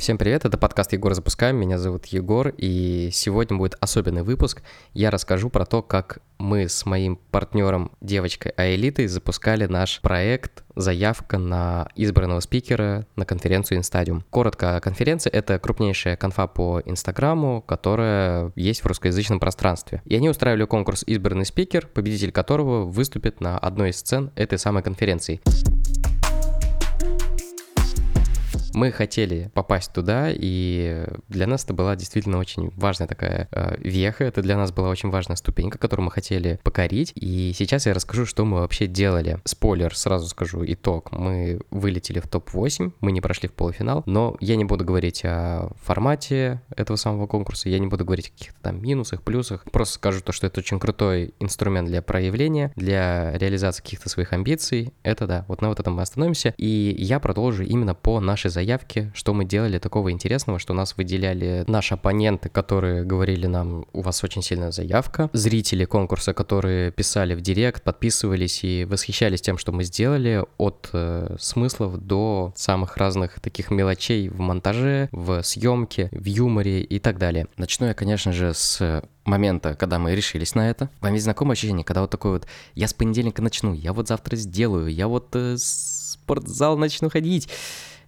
Всем привет, это подкаст Егор запускаем, меня зовут Егор, и сегодня будет особенный выпуск. Я расскажу про то, как мы с моим партнером, девочкой Аэлитой, запускали наш проект «Заявка на избранного спикера на конференцию Инстадиум». Коротко, конференция — это крупнейшая конфа по Инстаграму, которая есть в русскоязычном пространстве. И они устраивали конкурс «Избранный спикер», победитель которого выступит на одной из сцен этой самой конференции. Мы хотели попасть туда, и для нас это была действительно очень важная такая э, веха, это для нас была очень важная ступенька, которую мы хотели покорить, и сейчас я расскажу, что мы вообще делали. Спойлер, сразу скажу итог, мы вылетели в топ-8, мы не прошли в полуфинал, но я не буду говорить о формате этого самого конкурса, я не буду говорить о каких-то там минусах, плюсах, просто скажу то, что это очень крутой инструмент для проявления, для реализации каких-то своих амбиций, это да, вот на вот этом мы остановимся, и я продолжу именно по нашей заявке, что мы делали такого интересного, что нас выделяли наши оппоненты, которые говорили нам, у вас очень сильная заявка, зрители конкурса, которые писали в директ, подписывались и восхищались тем, что мы сделали, от э, смыслов до самых разных таких мелочей в монтаже, в съемке, в юморе и так далее. Начну я, конечно же, с момента, когда мы решились на это. Вам ведь знакомое ощущение, когда вот такой вот, я с понедельника начну, я вот завтра сделаю, я вот э, спортзал начну ходить.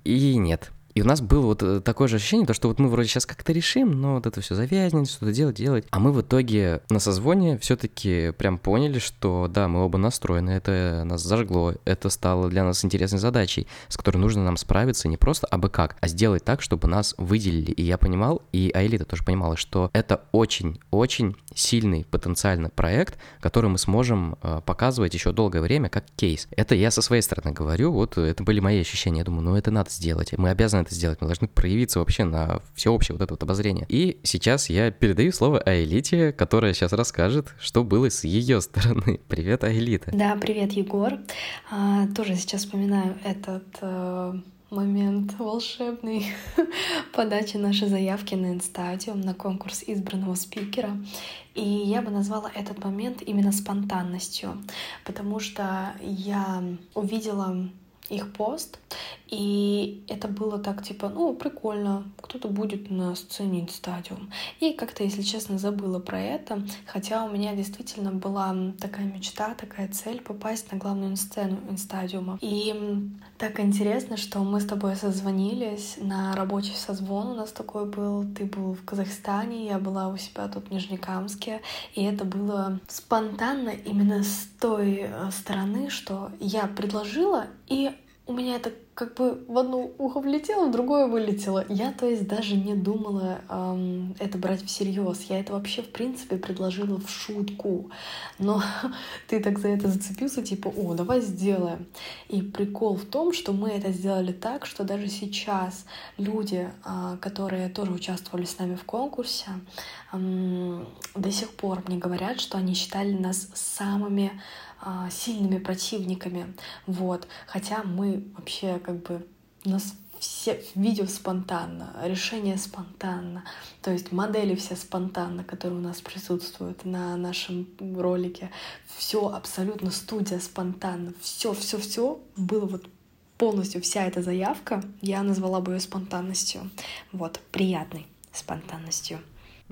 И нет. И у нас было вот э, такое же ощущение, то, что вот мы вроде сейчас как-то решим, но вот это все завязнет, что-то делать, делать. А мы в итоге на созвоне все-таки прям поняли, что да, мы оба настроены, это нас зажгло, это стало для нас интересной задачей, с которой нужно нам справиться не просто абы как, а сделать так, чтобы нас выделили. И я понимал, и Аэлита тоже понимала, что это очень-очень сильный потенциальный проект, который мы сможем э, показывать еще долгое время как кейс. Это я со своей стороны говорю, вот это были мои ощущения. Я думаю, ну это надо сделать, мы обязаны это сделать, мы должны проявиться вообще на всеобщее вот это вот обозрение. И сейчас я передаю слово Аэлите, которая сейчас расскажет, что было с ее стороны. Привет, Аэлита. Да, привет, Егор. А, тоже сейчас вспоминаю этот э, момент волшебный подачи нашей заявки на инстадиум, на конкурс избранного спикера. И я бы назвала этот момент именно спонтанностью, потому что я увидела их пост, и это было так, типа, ну, прикольно, кто-то будет на сцене стадиум. И как-то, если честно, забыла про это, хотя у меня действительно была такая мечта, такая цель попасть на главную сцену инстадиума. И так интересно, что мы с тобой созвонились на рабочий созвон у нас такой был. Ты был в Казахстане, я была у себя тут в Нижнекамске. И это было спонтанно именно с той э, стороны, что я предложила, и у меня это как бы в одно ухо влетело, в другое вылетело. Я, то есть, даже не думала эм, это брать всерьез. Я это вообще, в принципе, предложила в шутку. Но ты так за это зацепился, типа, о, давай сделаем. И прикол в том, что мы это сделали так, что даже сейчас люди, э, которые тоже участвовали с нами в конкурсе, э, до сих пор мне говорят, что они считали нас самыми сильными противниками, вот. Хотя мы вообще как бы у нас все видео спонтанно, решения спонтанно, то есть модели все спонтанно, которые у нас присутствуют на нашем ролике, все абсолютно студия спонтанно, все, все, все было вот полностью вся эта заявка, я назвала бы ее спонтанностью, вот приятной спонтанностью.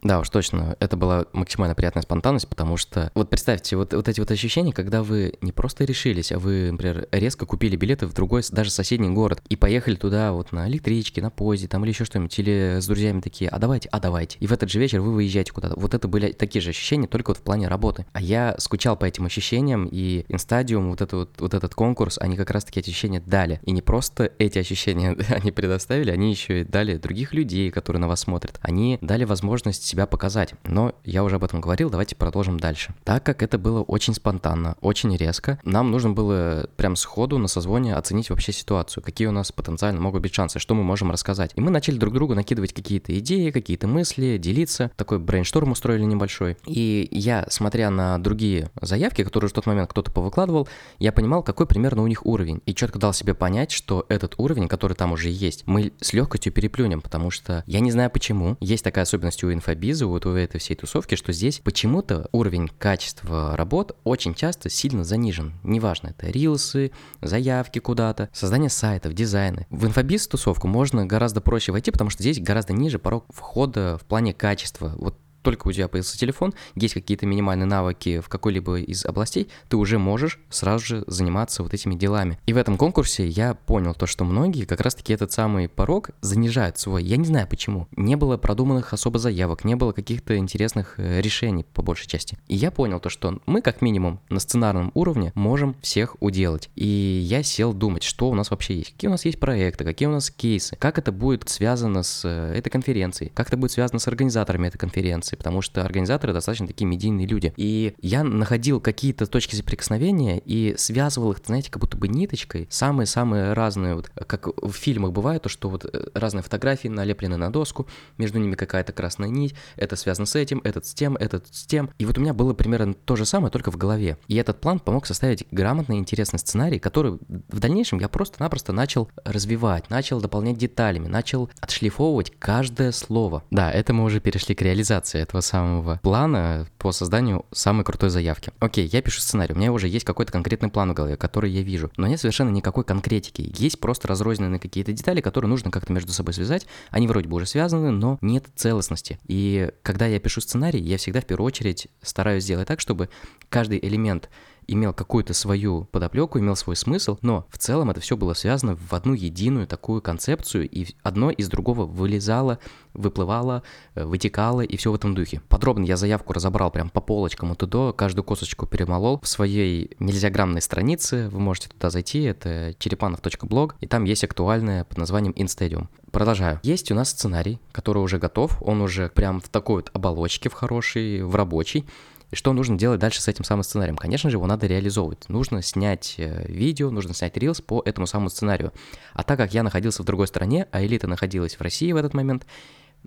Да, уж точно, это была максимально приятная спонтанность, потому что, вот представьте, вот, вот эти вот ощущения, когда вы не просто решились, а вы, например, резко купили билеты в другой, даже соседний город, и поехали туда вот на электричке, на поезде, там или еще что-нибудь, или с друзьями такие, а давайте, а давайте. И в этот же вечер вы выезжаете куда-то. Вот это были такие же ощущения, только вот в плане работы. А я скучал по этим ощущениям, и Инстадиум, вот, это вот, вот этот конкурс, они как раз-таки эти ощущения дали. И не просто эти ощущения они предоставили, они еще и дали других людей, которые на вас смотрят. Они дали возможность себя показать. Но я уже об этом говорил, давайте продолжим дальше. Так как это было очень спонтанно, очень резко, нам нужно было прям сходу на созвоне оценить вообще ситуацию, какие у нас потенциально могут быть шансы, что мы можем рассказать. И мы начали друг другу накидывать какие-то идеи, какие-то мысли, делиться. Такой brainstorm устроили небольшой. И я, смотря на другие заявки, которые в тот момент кто-то повыкладывал, я понимал, какой примерно у них уровень. И четко дал себе понять, что этот уровень, который там уже есть, мы с легкостью переплюнем, потому что я не знаю почему, есть такая особенность у инфо инфобиза, вот у этой всей тусовки, что здесь почему-то уровень качества работ очень часто сильно занижен. Неважно, это рилсы, заявки куда-то, создание сайтов, дизайны. В инфобиз тусовку можно гораздо проще войти, потому что здесь гораздо ниже порог входа в плане качества. Вот только у тебя появился телефон, есть какие-то минимальные навыки в какой-либо из областей, ты уже можешь сразу же заниматься вот этими делами. И в этом конкурсе я понял то, что многие как раз-таки этот самый порог занижают свой. Я не знаю почему. Не было продуманных особо заявок, не было каких-то интересных э, решений по большей части. И я понял то, что мы как минимум на сценарном уровне можем всех уделать. И я сел думать, что у нас вообще есть, какие у нас есть проекты, какие у нас кейсы, как это будет связано с э, этой конференцией, как это будет связано с организаторами этой конференции, конференции, потому что организаторы достаточно такие медийные люди. И я находил какие-то точки соприкосновения и связывал их, знаете, как будто бы ниточкой. Самые-самые разные, вот, как в фильмах бывает, то, что вот э, разные фотографии налеплены на доску, между ними какая-то красная нить, это связано с этим, этот с тем, этот с тем. И вот у меня было примерно то же самое, только в голове. И этот план помог составить грамотный, интересный сценарий, который в дальнейшем я просто-напросто начал развивать, начал дополнять деталями, начал отшлифовывать каждое слово. Да, это мы уже перешли к реализации этого самого плана по созданию самой крутой заявки. Окей, я пишу сценарий, у меня уже есть какой-то конкретный план в голове, который я вижу, но нет совершенно никакой конкретики. Есть просто разрозненные какие-то детали, которые нужно как-то между собой связать. Они вроде бы уже связаны, но нет целостности. И когда я пишу сценарий, я всегда в первую очередь стараюсь сделать так, чтобы каждый элемент имел какую-то свою подоплеку, имел свой смысл, но в целом это все было связано в одну единую такую концепцию, и одно из другого вылезало, выплывало, э, вытекало, и все в этом духе. Подробно я заявку разобрал прям по полочкам от и до, каждую косточку перемолол в своей нельзяграммной странице, вы можете туда зайти, это черепанов.блог, и там есть актуальное под названием InStadium. Продолжаю. Есть у нас сценарий, который уже готов, он уже прям в такой вот оболочке, в хорошей, в рабочей, и что нужно делать дальше с этим самым сценарием? Конечно же, его надо реализовывать. Нужно снять э, видео, нужно снять рилс по этому самому сценарию. А так как я находился в другой стране, а элита находилась в России в этот момент,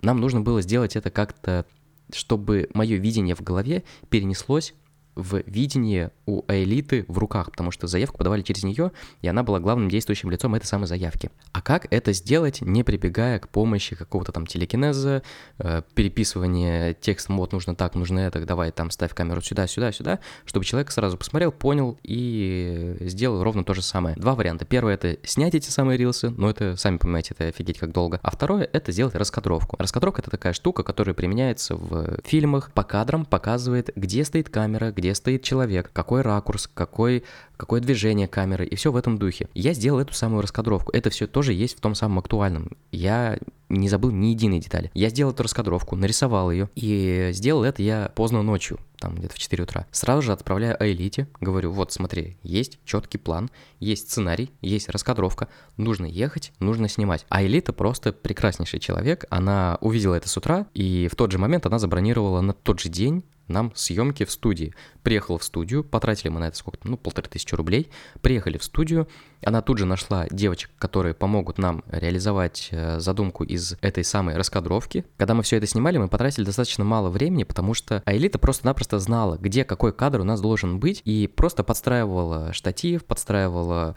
нам нужно было сделать это как-то, чтобы мое видение в голове перенеслось в видении у элиты в руках, потому что заявку подавали через нее, и она была главным действующим лицом этой самой заявки. А как это сделать, не прибегая к помощи какого-то там телекинеза, э, переписывания текстом, вот нужно так, нужно это, давай там ставь камеру сюда, сюда, сюда, чтобы человек сразу посмотрел, понял и сделал ровно то же самое. Два варианта. Первый это снять эти самые рилсы, но это, сами понимаете, это офигеть как долго. А второе это сделать раскадровку. Раскадровка это такая штука, которая применяется в фильмах, по кадрам показывает, где стоит камера, где где стоит человек, какой ракурс, какой, какое движение камеры, и все в этом духе. Я сделал эту самую раскадровку. Это все тоже есть в том самом актуальном. Я не забыл ни единой детали. Я сделал эту раскадровку, нарисовал ее, и сделал это я поздно ночью, там где-то в 4 утра. Сразу же отправляю Аэлите, говорю, вот смотри, есть четкий план, есть сценарий, есть раскадровка, нужно ехать, нужно снимать. А Элита просто прекраснейший человек, она увидела это с утра, и в тот же момент она забронировала на тот же день нам съемки в студии. Приехал в студию, потратили мы на это сколько-то, ну, полторы тысячи рублей. Приехали в студию, она тут же нашла девочек, которые помогут нам реализовать э, задумку из этой самой раскадровки. Когда мы все это снимали, мы потратили достаточно мало времени, потому что Аэлита просто-напросто знала, где какой кадр у нас должен быть, и просто подстраивала штатив, подстраивала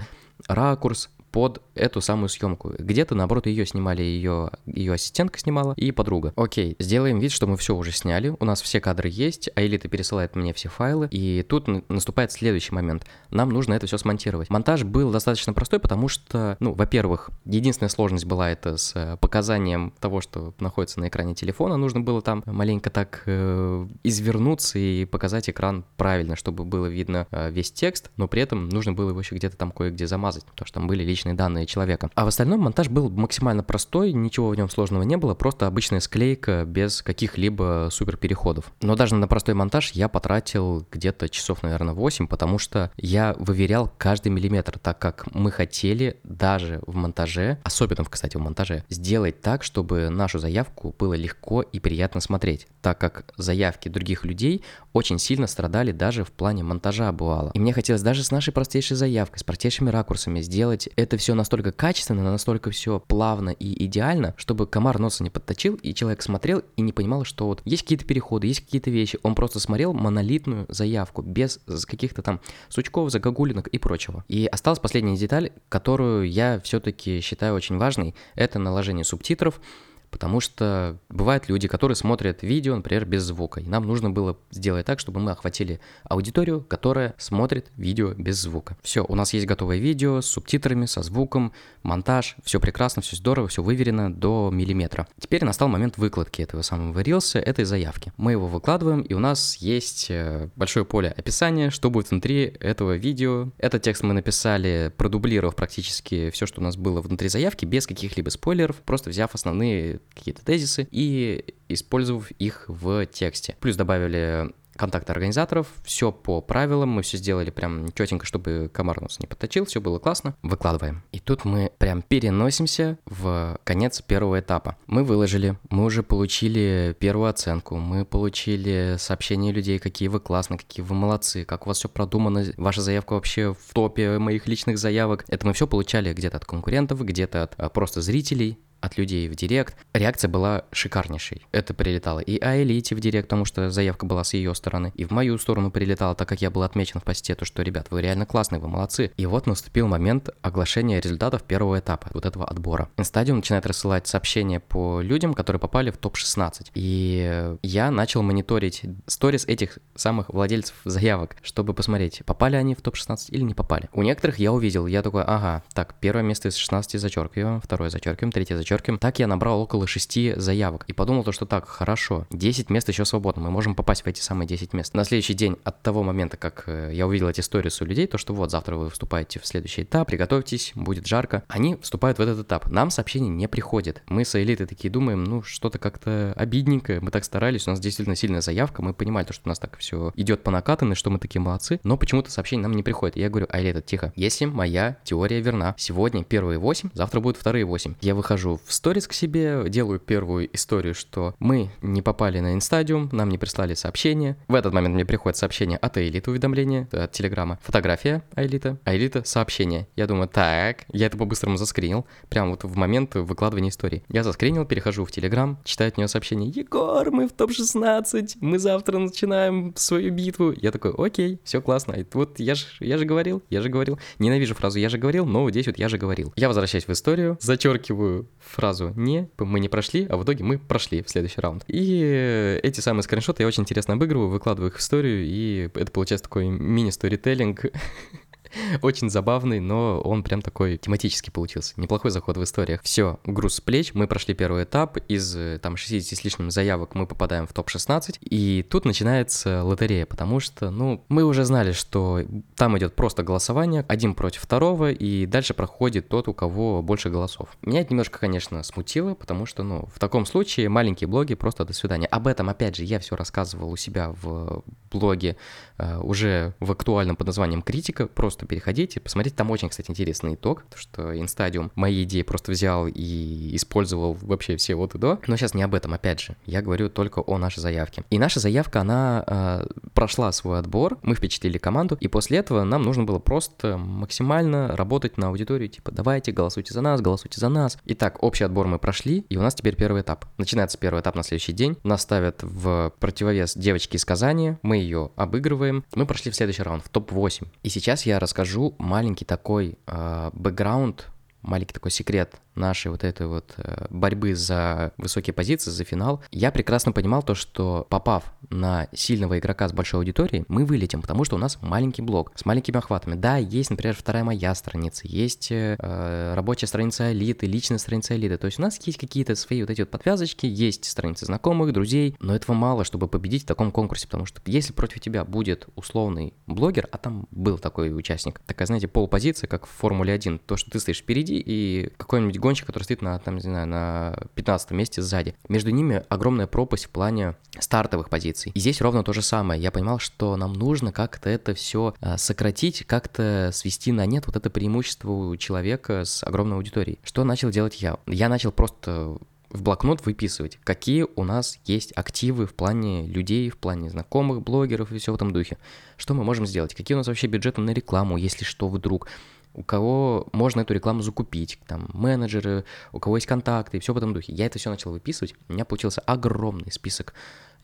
ракурс, под эту самую съемку. Где-то, наоборот, ее снимали, ее, ее ассистентка снимала и подруга. Окей, сделаем вид, что мы все уже сняли, у нас все кадры есть, а Элита пересылает мне все файлы, и тут наступает следующий момент. Нам нужно это все смонтировать. Монтаж был достаточно простой, потому что, ну, во-первых, единственная сложность была это с э, показанием того, что находится на экране телефона. Нужно было там маленько так э, извернуться и показать экран правильно, чтобы было видно э, весь текст, но при этом нужно было его еще где-то там кое-где замазать, потому что там были личные личные данные человека. А в остальном монтаж был максимально простой, ничего в нем сложного не было, просто обычная склейка без каких-либо супер переходов. Но даже на простой монтаж я потратил где-то часов, наверное, 8, потому что я выверял каждый миллиметр, так как мы хотели даже в монтаже, особенно, кстати, в монтаже, сделать так, чтобы нашу заявку было легко и приятно смотреть, так как заявки других людей очень сильно страдали даже в плане монтажа бывало. И мне хотелось даже с нашей простейшей заявкой, с простейшими ракурсами сделать это все настолько качественно, настолько все плавно и идеально, чтобы комар носа не подточил, и человек смотрел и не понимал, что вот есть какие-то переходы, есть какие-то вещи. Он просто смотрел монолитную заявку, без каких-то там сучков, загогулинок и прочего. И осталась последняя деталь, которую я все-таки считаю очень важной, это наложение субтитров, Потому что бывают люди, которые смотрят видео, например, без звука. И нам нужно было сделать так, чтобы мы охватили аудиторию, которая смотрит видео без звука. Все, у нас есть готовое видео с субтитрами, со звуком, монтаж, все прекрасно, все здорово, все выверено до миллиметра. Теперь настал момент выкладки этого самого рилса, этой заявки. Мы его выкладываем, и у нас есть э, большое поле описания, что будет внутри этого видео. Этот текст мы написали, продублировав практически все, что у нас было внутри заявки, без каких-либо спойлеров, просто взяв основные какие-то тезисы и использовав их в тексте. Плюс добавили контакты организаторов, все по правилам, мы все сделали прям четенько, чтобы комар нас не подточил, все было классно, выкладываем. И тут мы прям переносимся в конец первого этапа. Мы выложили, мы уже получили первую оценку, мы получили сообщения людей, какие вы классные, какие вы молодцы, как у вас все продумано, ваша заявка вообще в топе моих личных заявок. Это мы все получали где-то от конкурентов, где-то от а, просто зрителей, от людей в директ. Реакция была шикарнейшей. Это прилетало и Аэлите в директ, потому что заявка была с ее стороны, и в мою сторону прилетало, так как я был отмечен в посте, то что, ребят, вы реально классные, вы молодцы. И вот наступил момент оглашения результатов первого этапа, вот этого отбора. Инстадиум начинает рассылать сообщения по людям, которые попали в топ-16. И я начал мониторить сторис этих самых владельцев заявок, чтобы посмотреть, попали они в топ-16 или не попали. У некоторых я увидел, я такой, ага, так, первое место из 16 зачеркиваем, второе зачеркиваем, третье зачеркиваем, зачеркиваем. Так я набрал около 6 заявок и подумал то, что так, хорошо, 10 мест еще свободно, мы можем попасть в эти самые 10 мест. На следующий день от того момента, как э, я увидел эти истории у людей, то, что вот завтра вы вступаете в следующий этап, приготовьтесь, будет жарко, они вступают в этот этап. Нам сообщение не приходит. Мы с элитой такие думаем, ну что-то как-то обидненько, мы так старались, у нас действительно сильная заявка, мы понимали, то, что у нас так все идет по накатанной, что мы такие молодцы, но почему-то сообщение нам не приходит. Я говорю, а элита, тихо, если моя теория верна, сегодня первые 8, завтра будут вторые 8. Я выхожу в сторис к себе, делаю первую историю, что мы не попали на инстадиум, нам не прислали сообщение. В этот момент мне приходит сообщение от Элиты, уведомление от Телеграма. Фотография Элита, Элита сообщение. Я думаю, так, я это по-быстрому заскринил, прямо вот в момент выкладывания истории. Я заскринил, перехожу в Телеграм, читаю от нее сообщение. Егор, мы в топ-16, мы завтра начинаем свою битву. Я такой, окей, все классно. И вот я же, я же говорил, я же говорил. Ненавижу фразу «я же говорил», но здесь вот «я же говорил». Я возвращаюсь в историю, зачеркиваю фразу «не», мы не прошли, а в итоге мы прошли в следующий раунд. И эти самые скриншоты я очень интересно обыгрываю, выкладываю их в историю, и это получается такой мини-сторителлинг Очень забавный, но он прям такой тематический получился. Неплохой заход в историях. Все, груз с плеч, мы прошли первый этап. Из э, там 60 с лишним заявок мы попадаем в топ-16. И тут начинается лотерея, потому что, ну, мы уже знали, что там идет просто голосование, один против второго, и дальше проходит тот, у кого больше голосов. Меня это немножко, конечно, смутило, потому что, ну, в таком случае маленькие блоги просто до свидания. Об этом, опять же, я все рассказывал у себя в блоге э, уже в актуальном под названием «Критика», просто просто переходите, посмотрите, там очень, кстати, интересный итог, то что Инстадиум мои идеи просто взял и использовал вообще все вот и до. Но сейчас не об этом, опять же, я говорю только о нашей заявке. И наша заявка, она э, прошла свой отбор, мы впечатлили команду, и после этого нам нужно было просто максимально работать на аудиторию, типа, давайте, голосуйте за нас, голосуйте за нас. Итак, общий отбор мы прошли, и у нас теперь первый этап. Начинается первый этап на следующий день, нас ставят в противовес девочки из Казани, мы ее обыгрываем, мы прошли в следующий раунд, в топ-8. И сейчас я расскажу маленький такой э, бэкграунд, маленький такой секрет нашей вот этой вот э, борьбы за высокие позиции, за финал, я прекрасно понимал то, что попав на сильного игрока с большой аудиторией, мы вылетим, потому что у нас маленький блок с маленькими охватами. Да, есть, например, вторая моя страница, есть э, рабочая страница элиты, личная страница элиты, то есть у нас есть какие-то свои вот эти вот подвязочки, есть страницы знакомых, друзей, но этого мало, чтобы победить в таком конкурсе, потому что если против тебя будет условный блогер, а там был такой участник, такая, знаете, полпозиция, как в Формуле 1, то, что ты стоишь впереди, и какой-нибудь гонщик, который стоит на, там, не знаю, на 15 месте сзади. Между ними огромная пропасть в плане стартовых позиций. И здесь ровно то же самое. Я понимал, что нам нужно как-то это все а, сократить, как-то свести на нет вот это преимущество у человека с огромной аудиторией. Что начал делать я? Я начал просто в блокнот выписывать, какие у нас есть активы в плане людей, в плане знакомых, блогеров и все в этом духе. Что мы можем сделать? Какие у нас вообще бюджеты на рекламу, если что вдруг? У кого можно эту рекламу закупить, там, менеджеры, у кого есть контакты и все в этом духе. Я это все начал выписывать, у меня получился огромный список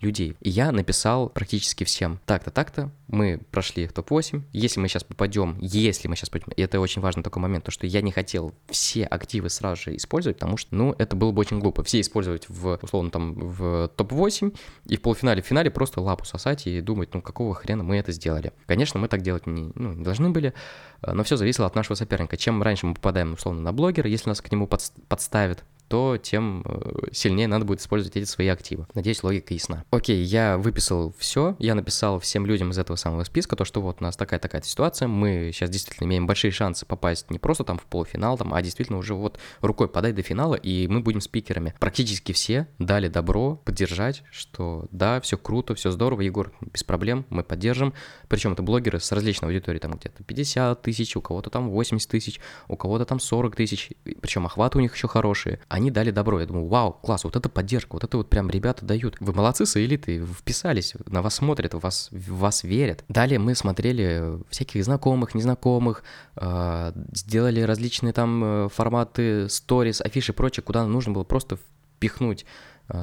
людей. И я написал практически всем. Так-то, так-то, мы прошли в топ-8. Если мы сейчас попадем, если мы сейчас попадем, и это очень важный такой момент, то что я не хотел все активы сразу же использовать, потому что, ну, это было бы очень глупо. Все использовать в, условно, там, в топ-8, и в полуфинале, в финале просто лапу сосать и думать, ну, какого хрена мы это сделали. Конечно, мы так делать не, ну, не должны были, но все зависело от нашего соперника. Чем раньше мы попадаем, условно, на блогера, если нас к нему подставят, то тем э, сильнее надо будет использовать эти свои активы. Надеюсь, логика ясна. Окей, я выписал все, я написал всем людям из этого самого списка то, что вот у нас такая-такая ситуация, мы сейчас действительно имеем большие шансы попасть не просто там в полуфинал, там, а действительно уже вот рукой подать до финала, и мы будем спикерами. Практически все дали добро поддержать, что да, все круто, все здорово, Егор, без проблем, мы поддержим. Причем это блогеры с различной аудиторией, там где-то 50 тысяч, у кого-то там 80 тысяч, у кого-то там 40 тысяч, причем охваты у них еще хорошие. Они дали добро. Я думаю, вау, класс, вот это поддержка, вот это вот прям ребята дают. Вы молодцы, элиты, вписались, на вас смотрят, вас, вас верят. Далее мы смотрели всяких знакомых, незнакомых, э, сделали различные там э, форматы, сторис, афиши и прочее, куда нужно было просто впихнуть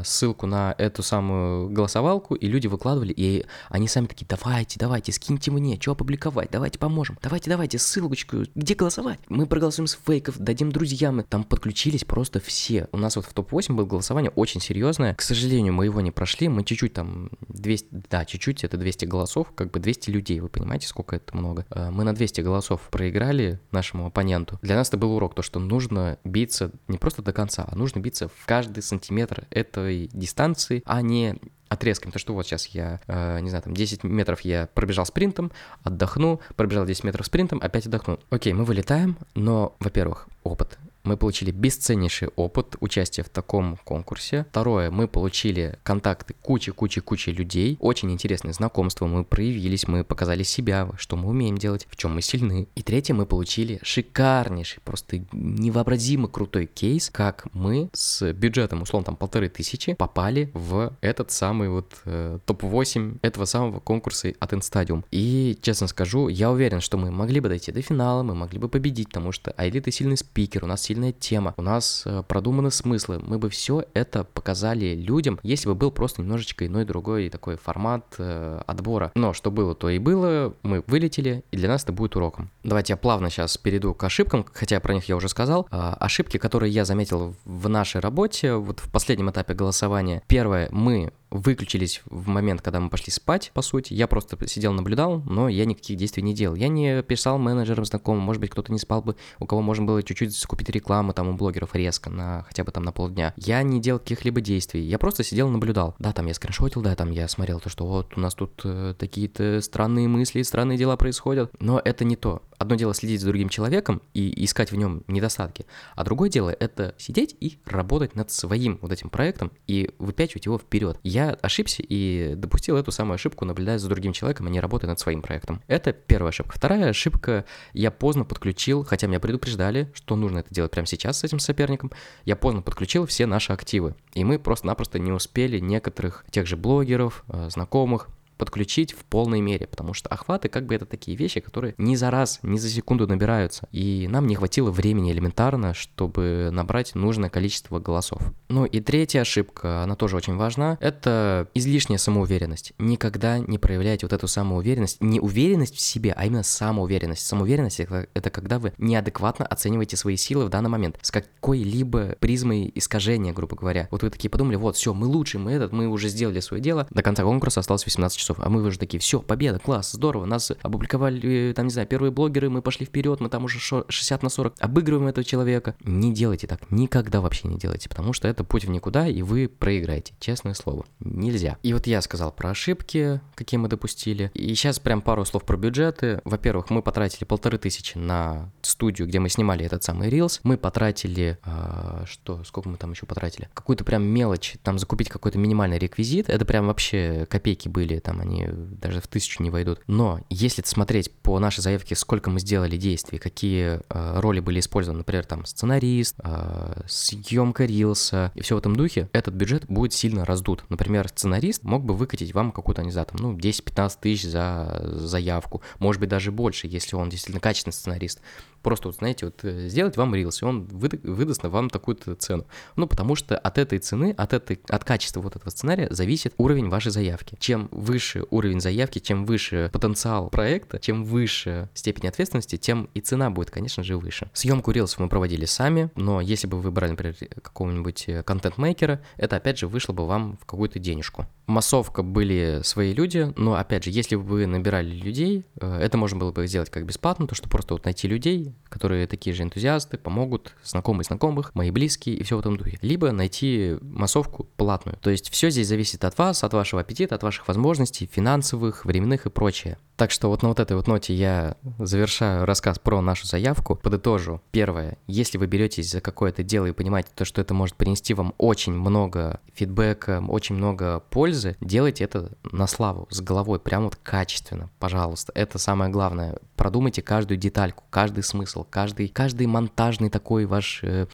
ссылку на эту самую голосовалку, и люди выкладывали, и они сами такие, давайте, давайте, скиньте мне, что опубликовать, давайте поможем, давайте, давайте, ссылочку, где голосовать? Мы проголосуем с фейков, дадим друзьям, там подключились просто все. У нас вот в топ-8 было голосование очень серьезное, к сожалению, мы его не прошли, мы чуть-чуть там 200, да, чуть-чуть, это 200 голосов, как бы 200 людей, вы понимаете, сколько это много? Э, мы на 200 голосов проиграли нашему оппоненту. Для нас это был урок, то, что нужно биться не просто до конца, а нужно биться в каждый сантиметр. Это этой дистанции, а не отрезками. То, что вот сейчас я, э, не знаю, там 10 метров я пробежал спринтом, отдохну, пробежал 10 метров спринтом, опять отдохну. Окей, мы вылетаем, но, во-первых, опыт мы получили бесценнейший опыт участия в таком конкурсе. Второе, мы получили контакты кучи-кучи-кучи людей, очень интересные знакомства, мы проявились, мы показали себя, что мы умеем делать, в чем мы сильны. И третье, мы получили шикарнейший, просто невообразимо крутой кейс, как мы с бюджетом, условно, там полторы тысячи попали в этот самый вот э, топ-8 этого самого конкурса от Instadium. И, честно скажу, я уверен, что мы могли бы дойти до финала, мы могли бы победить, потому что Айлит сильный спикер, у нас сильная тема, у нас э, продуманы смыслы. Мы бы все это показали людям, если бы был просто немножечко иной другой такой формат э, отбора. Но что было, то и было. Мы вылетели, и для нас это будет уроком. Давайте я плавно сейчас перейду к ошибкам, хотя про них я уже сказал. Э, ошибки, которые я заметил в нашей работе, вот в последнем этапе голосования. Первое, мы выключились в момент, когда мы пошли спать, по сути. Я просто сидел, наблюдал, но я никаких действий не делал. Я не писал менеджерам знакомым, может быть, кто-то не спал бы, у кого можно было чуть-чуть скупить рекламу там у блогеров резко на хотя бы там на полдня. Я не делал каких-либо действий, я просто сидел, наблюдал. Да, там я скриншотил, да, там я смотрел то, что вот у нас тут э, такие-то странные мысли, странные дела происходят, но это не то одно дело следить за другим человеком и искать в нем недостатки, а другое дело это сидеть и работать над своим вот этим проектом и выпячивать его вперед. Я ошибся и допустил эту самую ошибку, наблюдая за другим человеком, а не работая над своим проектом. Это первая ошибка. Вторая ошибка, я поздно подключил, хотя меня предупреждали, что нужно это делать прямо сейчас с этим соперником, я поздно подключил все наши активы. И мы просто-напросто не успели некоторых тех же блогеров, э, знакомых, подключить в полной мере, потому что охваты как бы это такие вещи, которые не за раз, не за секунду набираются, и нам не хватило времени элементарно, чтобы набрать нужное количество голосов. Ну и третья ошибка, она тоже очень важна, это излишняя самоуверенность. Никогда не проявляйте вот эту самоуверенность, не уверенность в себе, а именно самоуверенность. Самоуверенность это, это когда вы неадекватно оцениваете свои силы в данный момент, с какой-либо призмой искажения, грубо говоря. Вот вы такие подумали, вот, все, мы лучше, мы этот, мы уже сделали свое дело, до конца конкурса осталось 18 часов часов, а мы уже такие, все, победа, класс, здорово, нас опубликовали, там, не знаю, первые блогеры, мы пошли вперед, мы там уже 60 на 40 обыгрываем этого человека. Не делайте так, никогда вообще не делайте, потому что это путь в никуда, и вы проиграете, честное слово, нельзя. И вот я сказал про ошибки, какие мы допустили, и сейчас прям пару слов про бюджеты. Во-первых, мы потратили полторы тысячи на студию, где мы снимали этот самый Reels, мы потратили, э, что, сколько мы там еще потратили? Какую-то прям мелочь, там закупить какой-то минимальный реквизит, это прям вообще копейки были, там они даже в тысячу не войдут. Но если смотреть по нашей заявке, сколько мы сделали действий, какие э, роли были использованы, например, там сценарист, э, съемка рилса и все в этом духе, этот бюджет будет сильно раздут. Например, сценарист мог бы выкатить вам какую-то, не знаю, там, ну, 10-15 тысяч за заявку, может быть, даже больше, если он действительно качественный сценарист. Просто, вот, знаете, вот э, сделать вам рилс, и он выдаст вам такую-то цену. Ну, потому что от этой цены, от, этой, от качества вот этого сценария зависит уровень вашей заявки. Чем выше уровень заявки, чем выше потенциал проекта, чем выше степень ответственности, тем и цена будет, конечно же, выше. Съемку рилсов мы проводили сами, но если бы вы брали, например, какого-нибудь э, контент-мейкера, это, опять же, вышло бы вам в какую-то денежку. Массовка были свои люди, но, опять же, если бы вы набирали людей, э, это можно было бы сделать как бесплатно, то что просто вот найти людей, которые такие же энтузиасты, помогут, знакомые знакомых, мои близкие и все в этом духе. Либо найти массовку платную. То есть все здесь зависит от вас, от вашего аппетита, от ваших возможностей, финансовых, временных и прочее. Так что вот на вот этой вот ноте я завершаю рассказ про нашу заявку. Подытожу. Первое. Если вы беретесь за какое-то дело и понимаете то, что это может принести вам очень много фидбэка, очень много пользы, делайте это на славу, с головой, прям вот качественно, пожалуйста. Это самое главное. Продумайте каждую детальку, каждый смысл, каждый, каждый монтажный такой ваш, э,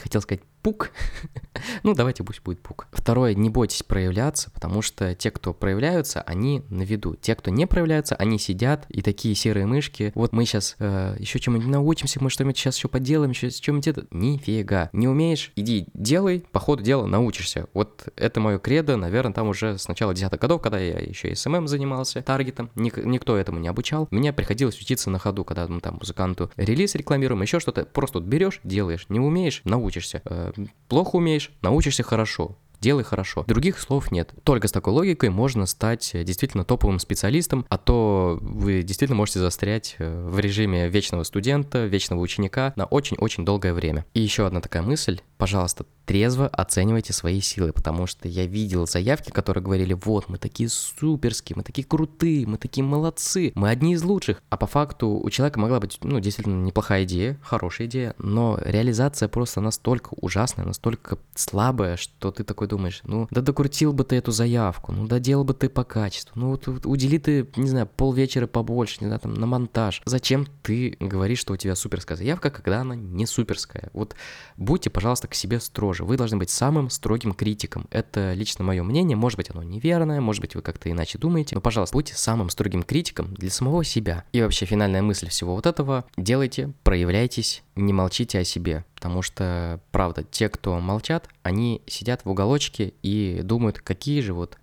хотел сказать, пук. ну, давайте пусть будет пук. Второе, не бойтесь проявляться, потому что те, кто проявляются, они на виду. Те, кто не проявляются, они сидят и такие серые мышки. Вот мы сейчас э, еще чему-нибудь научимся, мы что-нибудь сейчас еще поделаем, еще чем-нибудь это. Нифига. Не умеешь? Иди, делай, по ходу дела научишься. Вот это мое кредо, наверное, там уже с начала десятых годов, когда я еще SMM занимался, таргетом. Ник- никто этому не обучал. Мне приходилось учиться на ходу, когда мы там музыканту релиз рекламируем, еще что-то. Просто вот берешь, делаешь. Не умеешь, научишься. Э, плохо умеешь, научишься хорошо делай хорошо. Других слов нет. Только с такой логикой можно стать э, действительно топовым специалистом, а то вы действительно можете застрять э, в режиме вечного студента, вечного ученика на очень-очень долгое время. И еще одна такая мысль. Пожалуйста, трезво оценивайте свои силы, потому что я видел заявки, которые говорили, вот, мы такие суперские, мы такие крутые, мы такие молодцы, мы одни из лучших. А по факту у человека могла быть, ну, действительно неплохая идея, хорошая идея, но реализация просто настолько ужасная, настолько слабая, что ты такой думаешь, ну, да докрутил бы ты эту заявку, ну, доделал бы ты по качеству, ну, вот удели ты, не знаю, полвечера побольше, не знаю, там, на монтаж. Зачем ты говоришь, что у тебя суперская заявка, когда она не суперская? Вот будьте, пожалуйста, к себе строже. Вы должны быть самым строгим критиком. Это лично мое мнение. Может быть, оно неверное, может быть, вы как-то иначе думаете. Но, пожалуйста, будьте самым строгим критиком для самого себя. И вообще, финальная мысль всего вот этого. Делайте, проявляйтесь, не молчите о себе. Потому что, правда, те, кто молчат, они сидят в уголочке и думают, какие же вот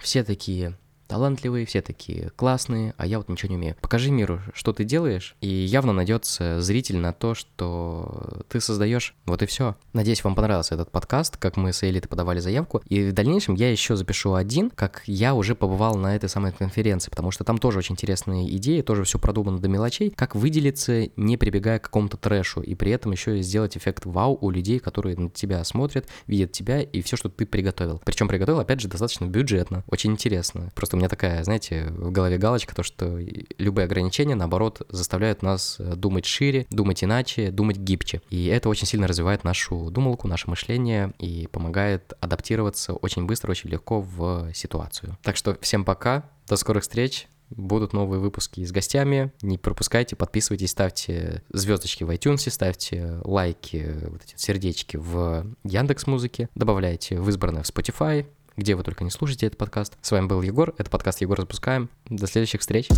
все такие талантливые, все такие классные, а я вот ничего не умею. Покажи миру, что ты делаешь, и явно найдется зритель на то, что ты создаешь. Вот и все. Надеюсь, вам понравился этот подкаст, как мы с Элитой подавали заявку. И в дальнейшем я еще запишу один, как я уже побывал на этой самой конференции, потому что там тоже очень интересные идеи, тоже все продумано до мелочей, как выделиться, не прибегая к какому-то трэшу, и при этом еще сделать эффект вау у людей, которые на тебя смотрят, видят тебя и все, что ты приготовил. Причем приготовил, опять же, достаточно бюджетно, очень интересно. Просто у меня такая, знаете, в голове галочка, то, что любые ограничения, наоборот, заставляют нас э, думать шире, думать иначе, думать гибче. И это очень сильно развивает нашу думалку, наше мышление и помогает адаптироваться очень быстро, очень легко в ситуацию. Так что всем пока, до скорых встреч, Будут новые выпуски с гостями. Не пропускайте, подписывайтесь, ставьте звездочки в iTunes, ставьте лайки, вот эти сердечки в Яндекс Музыке, добавляйте в избранное в Spotify, где вы только не слушаете этот подкаст. С вами был Егор, это подкаст Егор запускаем. До следующих встреч.